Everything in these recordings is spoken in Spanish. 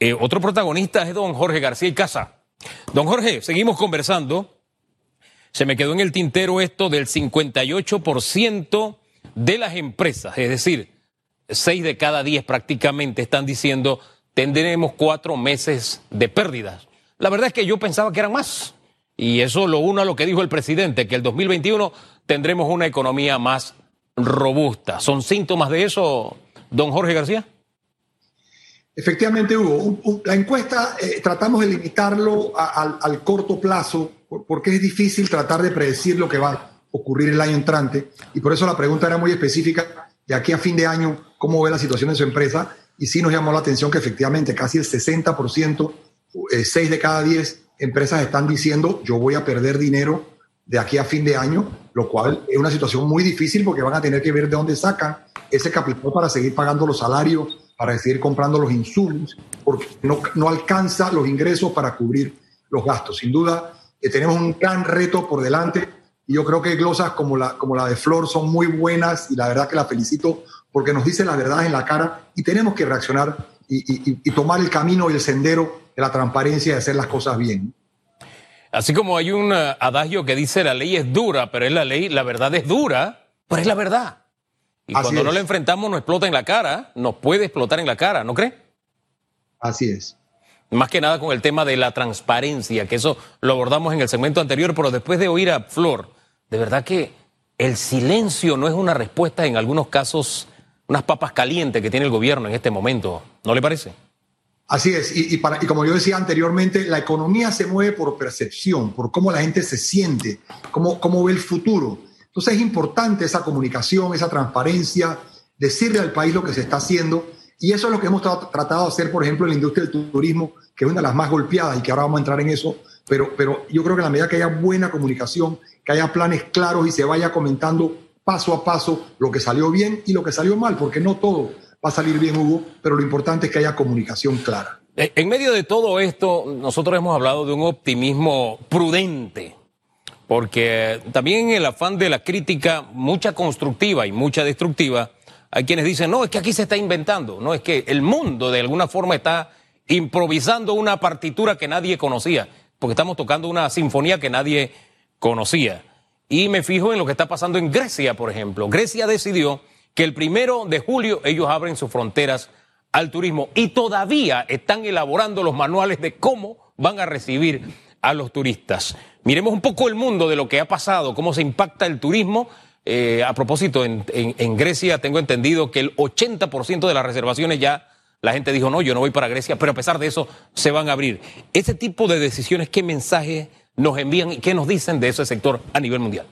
Eh, otro protagonista es don Jorge García y Casa. Don Jorge, seguimos conversando. Se me quedó en el tintero esto del 58% de las empresas, es decir, 6 de cada 10 prácticamente están diciendo tendremos cuatro meses de pérdidas. La verdad es que yo pensaba que eran más. Y eso lo uno a lo que dijo el presidente, que el 2021 tendremos una economía más robusta. ¿Son síntomas de eso, don Jorge García? Efectivamente, Hugo, la encuesta eh, tratamos de limitarlo al corto plazo porque es difícil tratar de predecir lo que va a ocurrir el año entrante y por eso la pregunta era muy específica de aquí a fin de año, cómo ve la situación de su empresa y sí nos llamó la atención que efectivamente casi el 60%, 6 eh, de cada 10 empresas están diciendo yo voy a perder dinero de aquí a fin de año, lo cual es una situación muy difícil porque van a tener que ver de dónde sacan ese capital para seguir pagando los salarios, para seguir comprando los insumos, porque no, no alcanza los ingresos para cubrir los gastos. Sin duda, eh, tenemos un gran reto por delante y yo creo que glosas como la, como la de Flor son muy buenas y la verdad que la felicito porque nos dice la verdad en la cara y tenemos que reaccionar y, tomar el camino y el sendero de la transparencia y hacer las cosas bien. Así como hay un eh, adagio que dice la ley es dura, pero es la ley, la verdad es dura, pero es la verdad. Y cuando no la enfrentamos nos explota en la cara, nos puede explotar en la cara, ¿no cree? Así es. Más que nada con el tema de la transparencia, que eso lo abordamos en el segmento anterior, pero después de oír a Flor, de verdad que el silencio no es una respuesta en algunos casos, unas papas calientes que tiene el gobierno en este momento, ¿no le parece? Así es, y, para, y como yo decía anteriormente, la economía se mueve por percepción, por cómo la gente se siente, cómo, cómo ve el futuro. Entonces es importante esa comunicación, esa transparencia, decirle al país lo que se está haciendo y eso es lo que hemos tratado de hacer, por ejemplo, en la industria del turismo, que es una de las más golpeadas y que ahora vamos a entrar en eso. Pero, pero yo creo que a la medida que haya buena comunicación, que haya planes claros y se vaya comentando paso a paso lo que salió bien y lo que salió mal, porque no todo va a salir bien, Hugo, pero lo importante es que haya comunicación clara. En medio de todo esto, nosotros hemos hablado de un optimismo prudente, porque también el afán de la crítica, mucha constructiva y mucha destructiva, hay quienes dicen, no, es que aquí se está inventando, no, es que el mundo de alguna forma está improvisando una partitura que nadie conocía, porque estamos tocando una sinfonía que nadie conocía. Y me fijo en lo que está pasando en Grecia, por ejemplo. Grecia decidió que el primero de julio ellos abren sus fronteras al turismo y todavía están elaborando los manuales de cómo van a recibir a los turistas. Miremos un poco el mundo de lo que ha pasado, cómo se impacta el turismo eh, a propósito, en, Grecia tengo entendido que el 80% de las reservaciones ya la gente dijo, no, yo no voy para Grecia, pero a pesar de eso se van a abrir. Ese tipo de decisiones, ¿qué mensaje nos envían y qué nos dicen de ese sector a nivel mundial?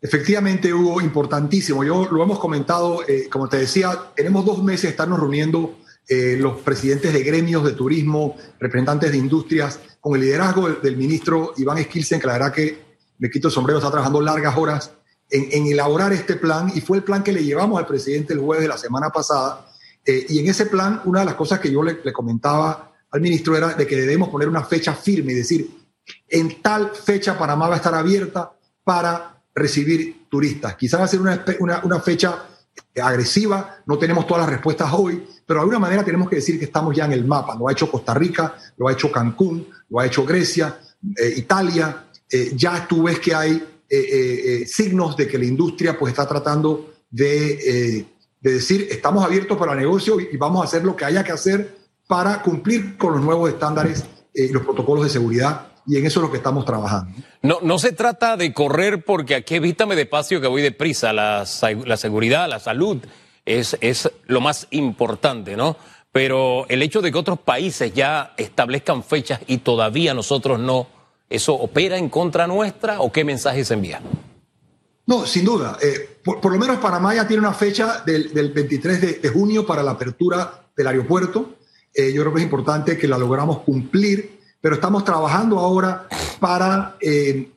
Efectivamente, Hugo, importantísimo. Yo lo hemos comentado, eh, como te decía, tenemos dos meses de estarnos reuniendo eh, los presidentes de gremios de turismo, representantes de industrias, con el liderazgo del, del ministro Iván Skilsen, que la verdad que me quito el sombrero, está trabajando largas horas en, elaborar este plan y fue el plan que le llevamos al presidente el jueves de la semana pasada. Eh, y en ese plan, una de las cosas que yo le, comentaba al ministro era de que debemos poner una fecha firme, y decir, en tal fecha Panamá va a estar abierta para recibir turistas. Quizás va a ser una, una, una fecha agresiva, no tenemos todas las respuestas hoy, pero de alguna manera tenemos que decir que estamos ya en el mapa. Lo ha hecho Costa Rica, lo ha hecho Cancún, lo ha hecho Grecia, eh, Italia. Eh, ya tú ves que hay eh, signos de que la industria pues está tratando de, decir, estamos abiertos para el negocio y, vamos a hacer lo que haya que hacer para cumplir con los nuevos estándares y los protocolos de seguridad y en eso es lo que estamos trabajando. No, no se trata de correr porque aquí evítame de paso que voy deprisa. La, la seguridad, la salud es, es lo más importante, ¿no? Pero el hecho de que otros países ya establezcan fechas y todavía nosotros no, ¿Eso opera en contra nuestra o qué mensaje se envía? No, sin duda. Eh, por, lo menos Panamá ya tiene una fecha del, 23 de, junio para la apertura del aeropuerto. Eh, yo creo que es importante que la logramos cumplir, pero estamos trabajando ahora para eh,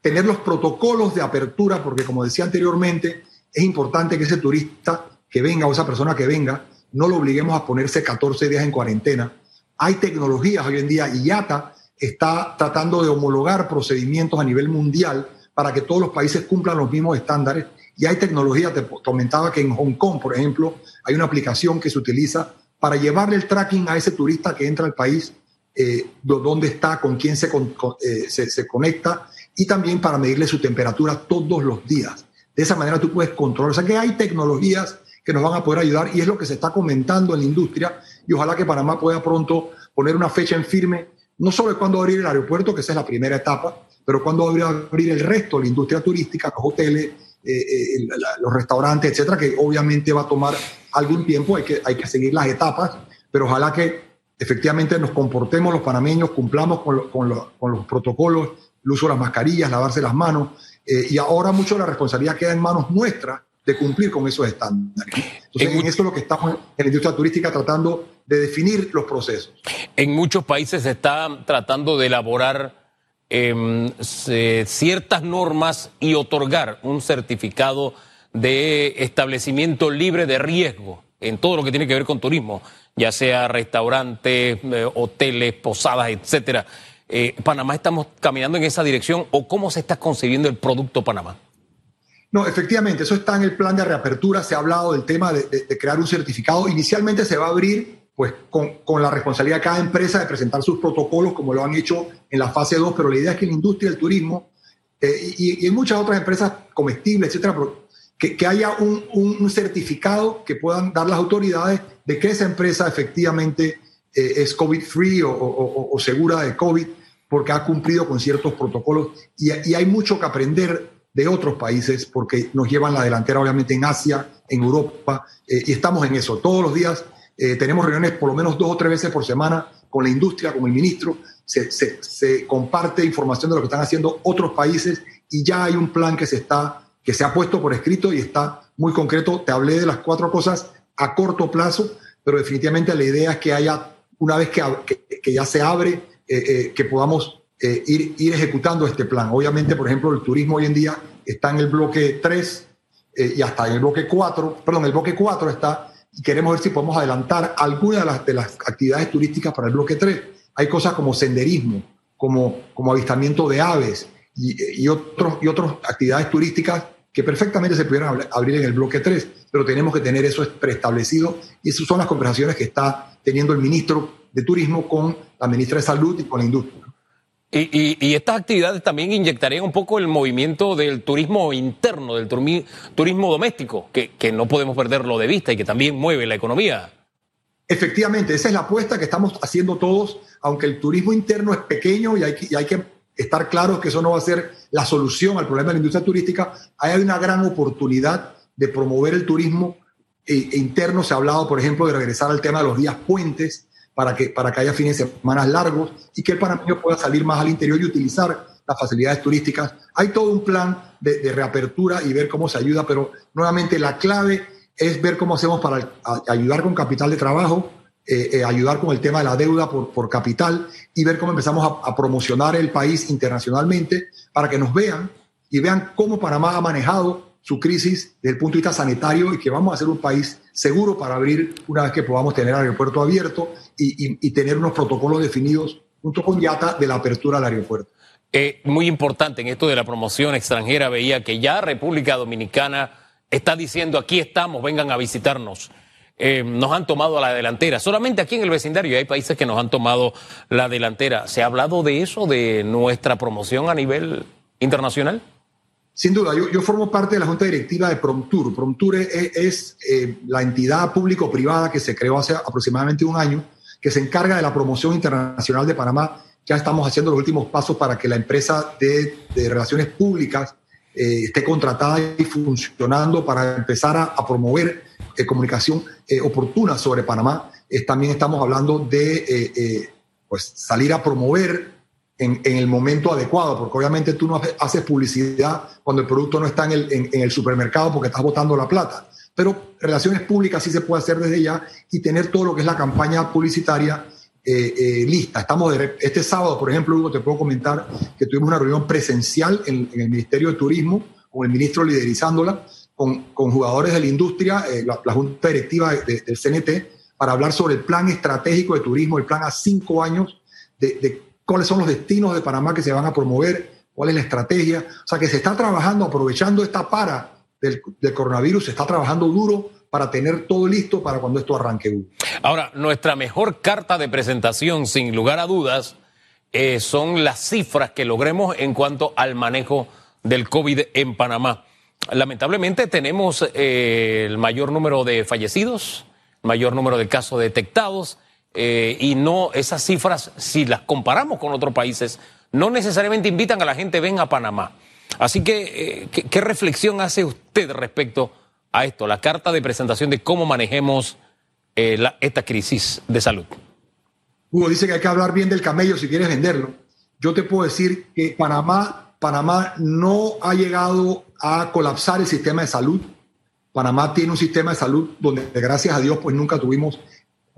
tener los protocolos de apertura, porque como decía anteriormente, es importante que ese turista que venga o esa persona que venga, no lo obliguemos a ponerse 14 días en cuarentena. Hay tecnologías hoy en día, IATA está tratando de homologar procedimientos a nivel mundial para que todos los países cumplan los mismos estándares. Y hay tecnología, te comentaba que en Hong Kong, por ejemplo, hay una aplicación que se utiliza para llevarle el tracking a ese turista que entra al país, eh, dónde está, con quién se, eh, se, se, conecta y también para medirle su temperatura todos los días. De esa manera tú puedes controlar. O sea que hay tecnologías que nos van a poder ayudar y es lo que se está comentando en la industria y ojalá que Panamá pueda pronto poner una fecha en firme, no solo de cuándo abrir el aeropuerto, que esa es la primera etapa, pero cuándo abrir el resto la industria turística, los hoteles, eh, eh, los restaurantes, etcétera, que obviamente va a tomar algún tiempo, hay que, hay que seguir las etapas, pero ojalá que efectivamente nos comportemos los panameños, cumplamos con, con, los protocolos, el uso de las mascarillas, lavarse las manos, eh, y ahora mucho la responsabilidad queda en manos nuestras de cumplir con esos estándares. Entonces, en, esto es lo que estamos en la industria turística tratando de definir los procesos. En muchos países se está tratando de elaborar eh, ciertas normas y otorgar un certificado de establecimiento libre de riesgo en todo lo que tiene que ver con turismo, ya sea restaurantes, eh, hoteles, posadas, etcétera. Eh, Panamá estamos caminando en esa dirección o cómo se está concibiendo el producto Panamá. No, efectivamente, eso está en el plan de reapertura. Se ha hablado del tema de, crear un certificado. Inicialmente se va a abrir pues, con, la responsabilidad de cada empresa de presentar sus protocolos, como lo han hecho en la fase 2, pero la idea es que la industria del turismo eh, y, en muchas otras empresas comestibles, etcétera, que, haya un, certificado que puedan dar las autoridades de que esa empresa efectivamente eh, es COVID-free o, segura de COVID porque ha cumplido con ciertos protocolos. Y, hay mucho que aprender de otros países porque nos llevan la delantera obviamente en Asia, en Europa, eh, y estamos en eso. Todos los días eh, tenemos reuniones por lo menos dos o tres veces por semana con la industria, con el ministro, se, comparte información de lo que están haciendo otros países y ya hay un plan que se, está, que se ha puesto por escrito y está muy concreto. Te hablé de las cuatro cosas a corto plazo, pero definitivamente la idea es que haya, una vez que, que, ya se abre, eh, que podamos eh, ir, ir, ejecutando este plan. Obviamente, por ejemplo, el turismo hoy en día está en el bloque 3 eh, y hasta en el bloque 4, perdón, el bloque 4 está, y queremos ver si podemos adelantar algunas de las, de las actividades turísticas para el bloque 3. Hay cosas como senderismo, como, como avistamiento de aves y, y, otros, y otras actividades turísticas que perfectamente se pudieran abrir en el bloque 3, pero tenemos que tener eso preestablecido y esas son las conversaciones que está teniendo el ministro de Turismo con la ministra de Salud y con la industria. Y, estas actividades también inyectarían un poco el movimiento del turismo interno, del turismo doméstico, que, no podemos perderlo de vista y que también mueve la economía. Efectivamente, esa es la apuesta que estamos haciendo todos, aunque el turismo interno es pequeño y hay que, hay que estar claros que eso no va a ser la solución al problema de la industria turística, hay una gran oportunidad de promover el turismo eh, interno. Se ha hablado, por ejemplo, de regresar al tema de los días puentes, para que, para que haya fines de semana largos y que el panameño pueda salir más al interior y utilizar las facilidades turísticas. Hay todo un plan de, reapertura y ver cómo se ayuda, pero nuevamente la clave es ver cómo hacemos para ayudar con capital de trabajo, eh, eh, ayudar con el tema de la deuda por, por capital y ver cómo empezamos a, a, promocionar el país internacionalmente para que nos vean y vean cómo Panamá ha manejado su crisis desde el punto de vista sanitario y que vamos a ser un país seguro para abrir una vez que podamos tener el aeropuerto abierto y, tener unos protocolos definidos junto con YATA de la apertura del aeropuerto. Eh, muy importante en esto de la promoción extranjera, veía que ya República Dominicana está diciendo aquí estamos, vengan a visitarnos. Eh, nos han tomado la delantera. Solamente aquí en el vecindario hay países que nos han tomado la delantera. ¿Se ha hablado de eso, de nuestra promoción a nivel internacional? Sin duda, yo, formo parte de la junta directiva de Promtur. Promtur es, eh, la entidad público-privada que se creó hace aproximadamente un año, que se encarga de la promoción internacional de Panamá. Ya estamos haciendo los últimos pasos para que la empresa de, relaciones públicas eh, esté contratada y funcionando para empezar a, promover eh, comunicación oportuna sobre Panamá. también estamos hablando de pues, salir a promover en, el momento adecuado, porque obviamente tú no haces publicidad cuando el producto no está en el, en, el supermercado porque estás botando la plata. Pero relaciones públicas sí se puede hacer desde ya y tener todo lo que es la campaña publicitaria eh, eh, lista. Estamos este sábado, por ejemplo, Hugo, te puedo comentar que tuvimos una reunión presencial en, el Ministerio de Turismo, con el ministro liderizándola, con, con jugadores de la industria, eh, la, Junta Directiva del CNT, para hablar sobre el plan estratégico de turismo, el plan a cinco años de, de cuáles son los destinos de Panamá que se van a promover, cuál es la estrategia. O sea, que se está trabajando, aprovechando esta para del, coronavirus, se está trabajando duro para tener todo listo para cuando esto arranque. Ahora, nuestra mejor carta de presentación, sin lugar a dudas, eh, son las cifras que logremos en cuanto al manejo del COVID en Panamá. Lamentablemente tenemos eh, el mayor número de fallecidos, mayor número de casos detectados eh, y no esas cifras, si las comparamos con otros países, no necesariamente invitan a la gente venga a Panamá. Así que, ¿qué, reflexión hace usted respecto a esto, la carta de presentación de cómo manejemos esta crisis de salud? Hugo dice que hay que hablar bien del camello si quieres venderlo. Yo te puedo decir que Panamá, Panamá no ha llegado a colapsar el sistema de salud. Panamá tiene un sistema de salud donde, gracias a Dios, pues nunca tuvimos,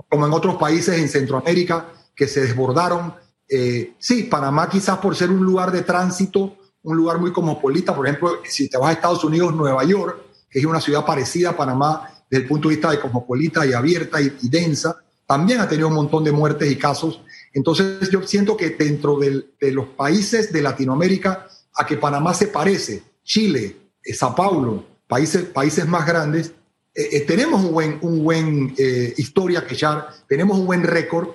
como en otros países en Centroamérica, que se desbordaron. Eh, sí, Panamá quizás por ser un lugar de tránsito, un lugar muy cosmopolita, por ejemplo, si te vas a Estados Unidos, Nueva York, que es una ciudad parecida a Panamá desde el punto de vista de cosmopolita y abierta y densa, también ha tenido un montón de muertes y casos. Entonces yo siento que dentro de los países de Latinoamérica a que Panamá se parece, Chile, eh, Sao Paulo, países, países más grandes, eh, eh, tenemos un buen, un buen historia que echar, tenemos un buen récord.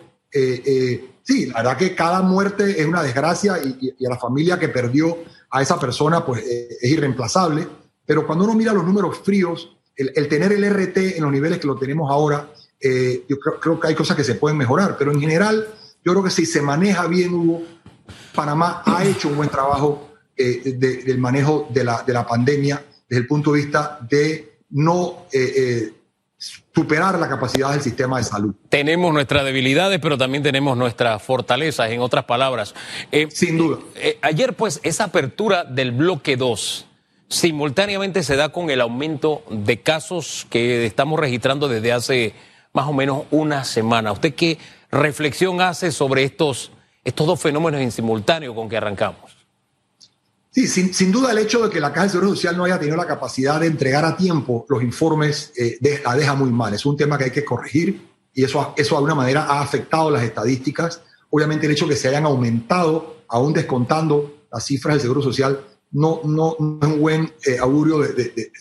sí, la verdad que cada muerte es una desgracia y, a la familia que perdió a esa persona pues es irreemplazable, pero cuando uno mira los números fríos, el, el tener el RT en los niveles que lo tenemos ahora, eh, yo creo, que hay cosas que se pueden mejorar, pero en general yo creo que si se maneja bien, Hugo, Panamá ha hecho un buen trabajo eh, del manejo de la, de la, pandemia desde el punto de vista de no eh, superar la capacidad del sistema de salud. Tenemos nuestras debilidades, pero también tenemos nuestras fortalezas, en otras palabras. Sin duda. ayer, pues, esa apertura del bloque 2 simultáneamente se da con el aumento de casos que estamos registrando desde hace más o menos una semana. ¿Usted qué reflexión hace sobre estos, estos dos fenómenos en simultáneo con que arrancamos? Sí, sin, duda el hecho de que la Caja de Seguro Social no haya tenido la capacidad de entregar a tiempo los informes eh, la deja muy mal. Es un tema que hay que corregir y eso, eso de alguna manera ha afectado las estadísticas. Obviamente el hecho de que se hayan aumentado, aún descontando las cifras del Seguro Social, no, no, es un buen eh, augurio, de,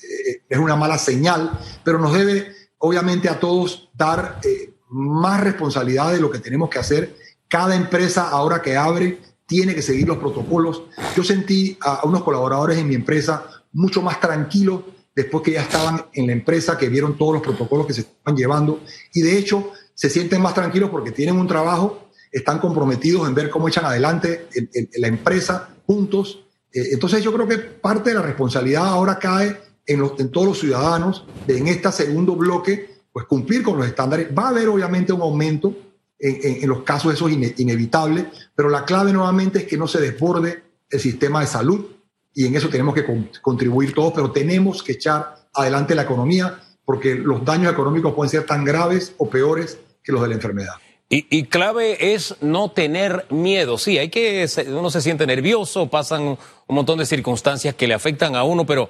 es una mala señal, pero nos debe obviamente a todos dar eh, más responsabilidad de lo que tenemos que hacer. Cada empresa ahora que abre tiene que seguir los protocolos. Yo sentí a, unos colaboradores en mi empresa mucho más tranquilos después que ya estaban en la empresa, que vieron todos los protocolos que se estaban llevando y de hecho se sienten más tranquilos porque tienen un trabajo, están comprometidos en ver cómo echan adelante la empresa juntos. Eh, entonces yo creo que parte de la responsabilidad ahora cae en, todos los ciudadanos de en este segundo bloque, pues cumplir con los estándares. Va a haber obviamente un aumento en, los casos, eso es inevitable, pero la clave nuevamente es que no se desborde el sistema de salud y en eso tenemos que contribuir todos, pero tenemos que echar adelante la economía porque los daños económicos pueden ser tan graves o peores que los de la enfermedad. Y, y, clave es no tener miedo. Sí, hay que uno se siente nervioso, pasan un montón de circunstancias que le afectan a uno, pero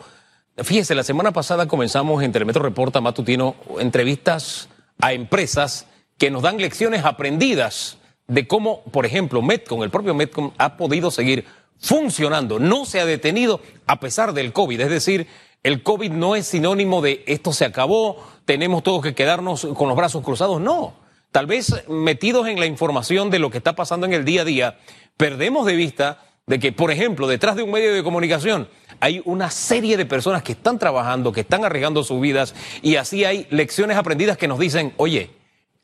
Fíjese, la semana pasada comenzamos en Telemetro Reporta Matutino entrevistas a empresas que nos dan lecciones aprendidas de cómo, por ejemplo, Metcom, el propio Metcom, ha podido seguir funcionando, no se ha detenido a pesar del COVID. Es decir, el COVID no es sinónimo de esto se acabó, tenemos todos que quedarnos con los brazos cruzados. No, tal vez metidos en la información de lo que está pasando en el día a día, perdemos de vista de que, por ejemplo, detrás de un medio de comunicación hay una serie de personas que están trabajando, que están arriesgando sus vidas y así hay lecciones aprendidas que nos dicen, oye,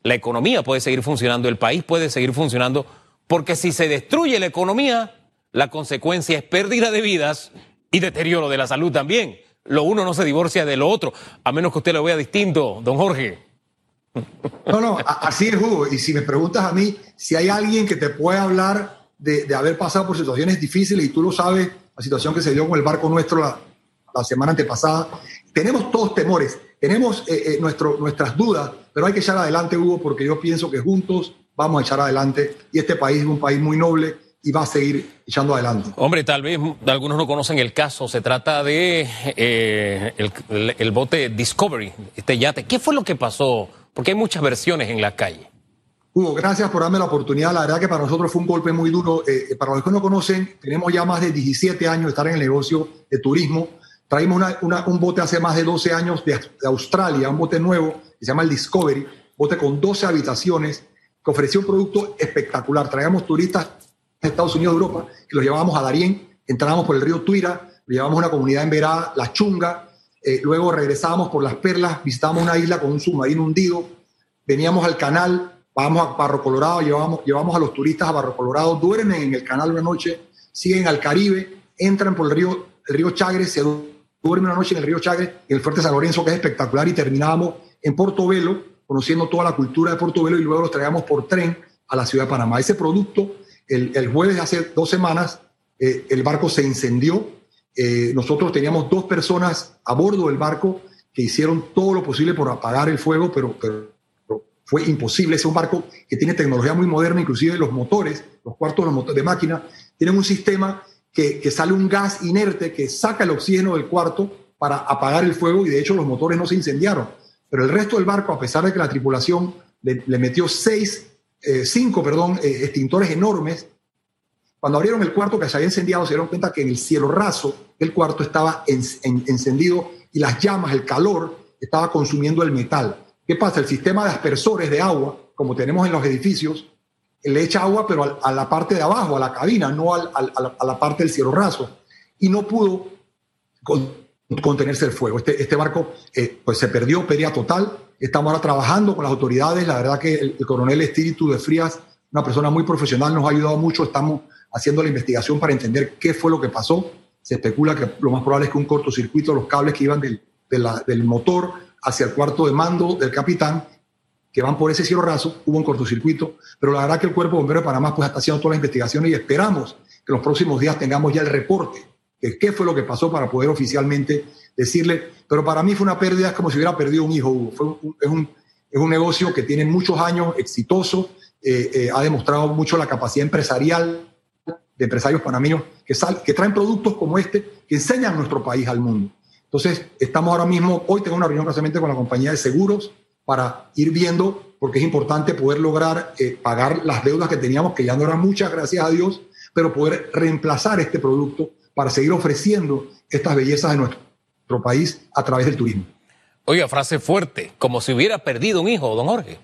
la economía puede seguir funcionando, el país puede seguir funcionando, porque si se destruye la economía, la consecuencia es pérdida de vidas y deterioro de la salud también. Lo uno no se divorcia de lo otro, a menos que usted lo vea distinto, don Jorge. No, no, así es, Hugo. Y si me preguntas a mí, si hay alguien que te puede hablar de, haber pasado por situaciones difíciles y tú lo sabes, la situación que se dio con el barco nuestro la, semana antepasada. Tenemos todos temores, tenemos eh, eh, nuestras dudas, pero hay que echar adelante, Hugo, porque yo pienso que juntos vamos a echar adelante y este país es un país muy noble y va a seguir echando adelante. Hombre, tal vez algunos no conocen el caso. Se trata de eh, el, bote Discovery, este yate. ¿Qué fue lo que pasó? Porque hay muchas versiones en la calle. Hugo, gracias por darme la oportunidad. La verdad que para nosotros fue un golpe muy duro. Eh, para los que no conocen, tenemos ya más de 17 años de estar en el negocio de turismo. Traímos un bote hace más de 12 años de, Australia, un bote nuevo que se llama el Discovery, bote con 12 habitaciones, que ofrecía un producto espectacular. Traíamos turistas de Estados Unidos, Europa, que los llevábamos a Darién, entrábamos por el río Tuira, llevábamos a una comunidad en Verá, La Chunga, eh, luego regresábamos por las Perlas, visitábamos una isla con un submarino hundido, veníamos al canal, vamos a Barro Colorado, llevamos, llevamos a los turistas a Barro Colorado, duermen en el canal una noche, siguen al Caribe, entran por el río, el río Chagre, se duermen una noche en el río Chagre, en el Fuerte San Lorenzo, que es espectacular, y terminábamos en Portobelo, conociendo toda la cultura de Portobelo, y luego los traíamos por tren a la ciudad de Panamá. Ese producto, el, el jueves hace dos semanas, eh, el barco se incendió. Eh, nosotros teníamos dos personas a bordo del barco que hicieron todo lo posible por apagar el fuego, pero, pero fue imposible. Es un barco que tiene tecnología muy moderna, inclusive los motores, los cuartos de máquina, tienen un sistema que, que, sale un gas inerte que saca el oxígeno del cuarto para apagar el fuego y de hecho los motores no se incendiaron. Pero el resto del barco, a pesar de que la tripulación le, metió seis, eh, cinco perdón, eh, extintores enormes, cuando abrieron el cuarto que se había incendiado se dieron cuenta que en el cielo raso del cuarto estaba encendido y las llamas, el calor, estaba consumiendo el metal. ¿Qué pasa? El sistema de aspersores de agua, como tenemos en los edificios, le echa agua, pero a, la parte de abajo, a la cabina, no a, la, parte del cielo raso. Y no pudo contenerse el fuego. Este, este barco eh, pues se perdió, pérdida total. Estamos ahora trabajando con las autoridades. La verdad que el, coronel Espíritu de Frías, una persona muy profesional, nos ha ayudado mucho. Estamos haciendo la investigación para entender qué fue lo que pasó. Se especula que lo más probable es que un cortocircuito, los cables que iban del, del motor hacia el cuarto de mando del capitán, que van por ese cielo raso, hubo un cortocircuito, pero la verdad que el Cuerpo Bombero de Panamá pues, está haciendo todas las investigaciones y esperamos que en los próximos días tengamos ya el reporte de qué fue lo que pasó para poder oficialmente decirle, pero para mí fue una pérdida, es como si hubiera perdido un hijo, Fue es, un, es, un, negocio que tiene muchos años, exitoso, eh, eh, ha demostrado mucho la capacidad empresarial empresarios panameños que, sal, que traen productos como este, que enseñan nuestro país al mundo. Entonces, estamos ahora mismo, hoy tengo una reunión precisamente con la compañía de seguros para ir viendo, porque es importante poder lograr eh, pagar las deudas que teníamos, que ya no eran muchas, gracias a Dios, pero poder reemplazar este producto para seguir ofreciendo estas bellezas de nuestro país a través del turismo. Oiga, frase fuerte, como si hubiera perdido un hijo, don Jorge.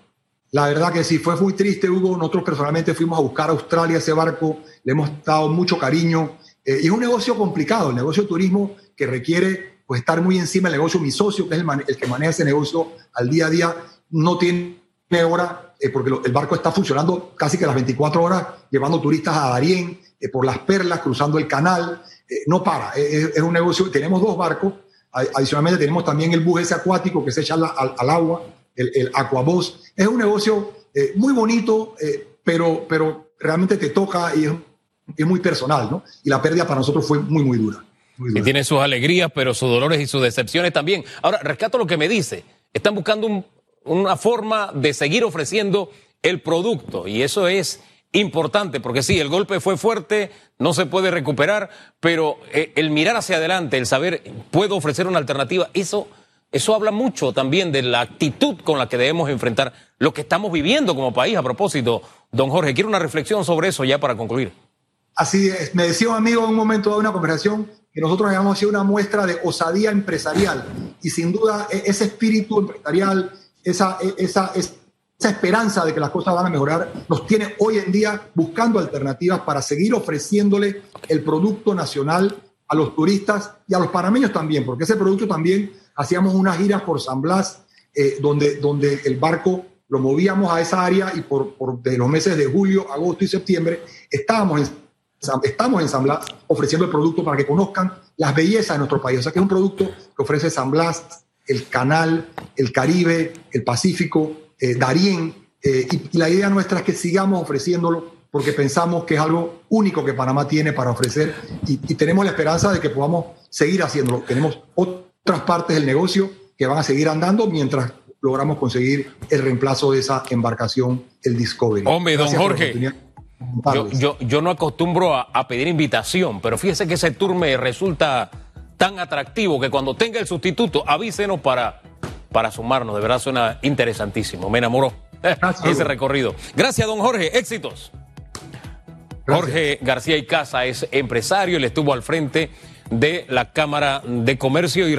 La verdad que sí, fue muy triste, Hugo. Nosotros personalmente fuimos a buscar a Australia ese barco, le hemos dado mucho cariño. Eh, y es un negocio complicado, el negocio de turismo que requiere pues estar muy encima del negocio. Mi socio, que es el, que maneja ese negocio al día a día, no tiene hora, eh, porque el barco está funcionando casi que las 24 horas, llevando turistas a Darién, eh, por las perlas, cruzando el canal, eh, no para, es, un negocio, tenemos dos barcos, adicionalmente tenemos también el bus ese acuático que se echa al, agua, el, el es un negocio muy bonito, pero, pero realmente te toca y es, es muy personal, ¿no? Y la pérdida para nosotros fue muy, muy dura. Y tiene sus alegrías, pero sus dolores y sus decepciones también. Ahora, rescato lo que me dice. Están buscando una forma de seguir ofreciendo el producto y eso es importante porque sí, el golpe fue fuerte, no se puede recuperar, pero eh, el mirar hacia adelante, el saber puedo ofrecer una alternativa, eso, eso habla mucho también de la actitud con la que debemos enfrentar lo que estamos viviendo como país. A propósito, don Jorge, quiero una reflexión sobre eso ya para concluir. Así es, me decía un amigo en un momento de una conversación que nosotros habíamos sido una muestra de osadía empresarial y sin duda e, ese espíritu empresarial, esa, e, esa, esa esperanza de que las cosas van a mejorar, nos tiene hoy en día buscando alternativas para seguir ofreciéndole el producto nacional a los turistas y a los panameños también, porque ese producto también hacíamos unas giras por San Blas, eh, donde, donde el barco lo movíamos a esa área y por, por de los meses de julio, agosto y septiembre estábamos en estamos en San Blas ofreciendo el producto para que conozcan las bellezas de nuestro país. O sea que es un producto que ofrece San Blas, el Canal, el Caribe, el Pacífico, eh, Darién. Eh, y, la idea nuestra es que sigamos ofreciéndolo porque pensamos que es algo único que Panamá tiene para ofrecer y, y tenemos la esperanza de que podamos seguir haciéndolo. Tenemos otras partes del negocio que van a seguir andando mientras logramos conseguir el reemplazo de esa embarcación, el Discovery. Hombre, don Jorge. Yo, yo, no acostumbro a, pedir invitación, pero fíjese que ese tour me resulta tan atractivo que cuando tenga el sustituto, avísenos para, para sumarnos. De verdad suena interesantísimo. Me enamoró ese recorrido. Gracias, don Jorge. Éxitos. Jorge García y Casa es empresario, él estuvo al frente de la Cámara de Comercio y